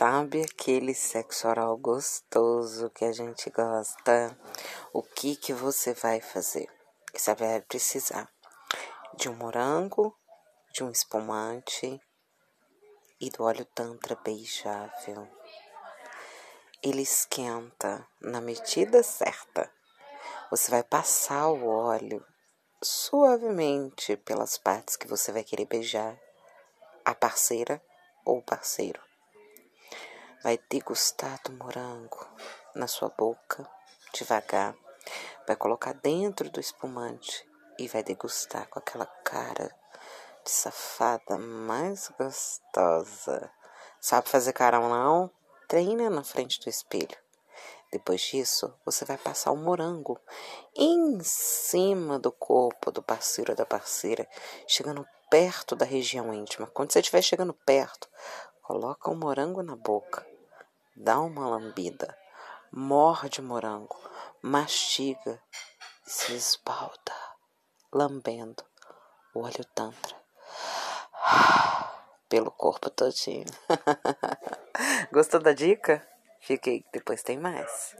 Sabe aquele sexo oral gostoso que a gente gosta? O que que você vai fazer? Você vai precisar de um morango, de um espumante e do óleo tantra beijável. Ele esquenta na medida certa. Você vai passar o óleo suavemente pelas partes que você vai querer beijar a parceira ou o parceiro. Vai degustar do morango na sua boca, devagar. Vai colocar dentro do espumante e vai degustar com aquela cara de safada mais gostosa. Sabe fazer carão não? Treina na frente do espelho. Depois disso, você vai passar o morango em cima do corpo do parceiro ou da parceira, chegando perto da região íntima. Quando você estiver chegando perto, coloca o morango na boca. Dá uma lambida, morde o morango, mastiga. E se esbalda, lambendo. O óleo tantra. Pelo corpo todinho. Gostou da dica? Fiquei, depois tem mais.